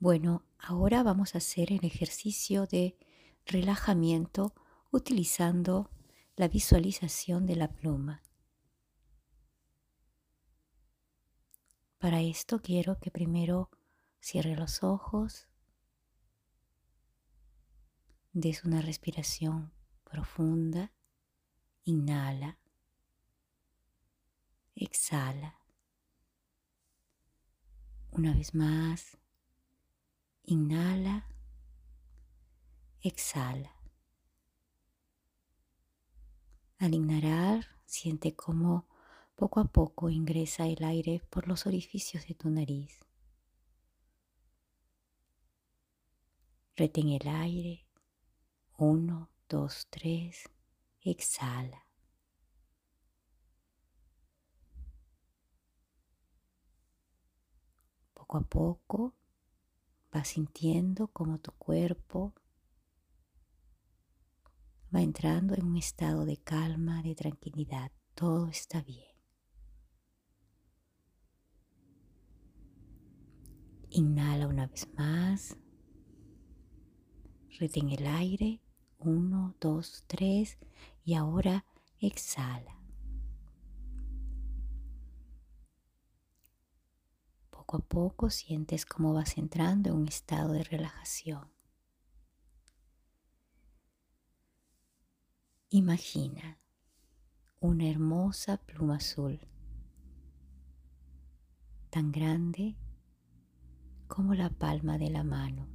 Bueno, ahora vamos a hacer el ejercicio de relajamiento utilizando la visualización de la pluma. Para esto quiero que primero cierre los ojos, des una respiración profunda, inhala, exhala. Una vez más, Inhala, exhala. Al inhalar, siente cómo poco a poco ingresa el aire por los orificios de tu nariz. Retén el aire. Uno, dos, tres. Exhala. Poco a poco Vas sintiendo como tu cuerpo va entrando en un estado de calma, de tranquilidad. Todo está bien. Inhala una vez más. Retén el aire. Uno, dos, tres. Y ahora exhala. Poco a poco sientes cómo vas entrando en un estado de relajación. Imagina una hermosa pluma azul, tan grande como la palma de la mano.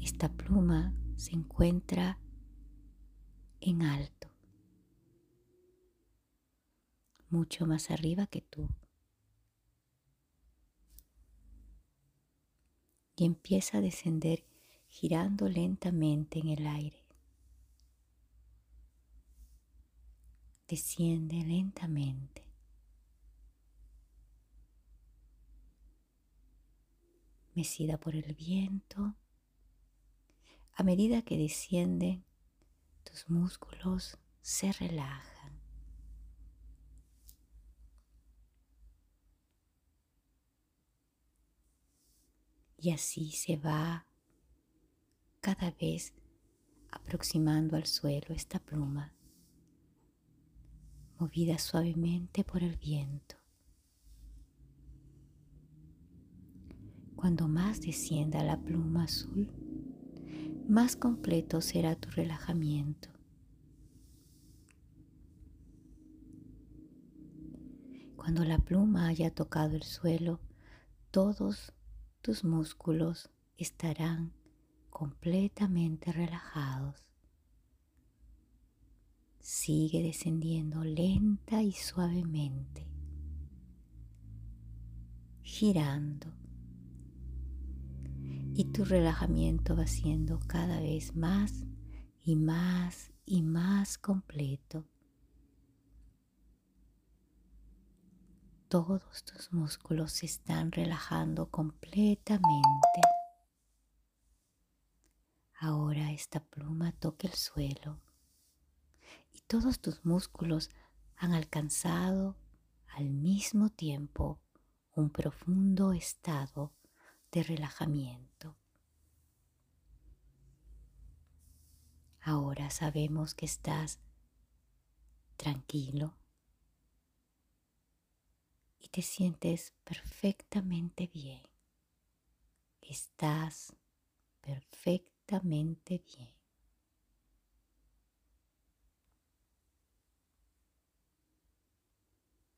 Esta pluma se encuentra en alto mucho más arriba que tú. Y empieza a descender girando lentamente en el aire. Desciende lentamente. Mecida por el viento. A medida que desciende, tus músculos se relajan. Y así se va cada vez aproximando al suelo esta pluma, movida suavemente por el viento. Cuando más descienda la pluma azul, más completo será tu relajamiento. Cuando la pluma haya tocado el suelo, todos tus músculos estarán completamente relajados. Sigue descendiendo lenta y suavemente, girando. Y tu relajamiento va siendo cada vez más y más y más completo. Todos tus músculos se están relajando completamente. Ahora esta pluma toca el suelo y todos tus músculos han alcanzado al mismo tiempo un profundo estado de relajamiento. Ahora sabemos que estás tranquilo, te sientes perfectamente bien. Estás perfectamente bien.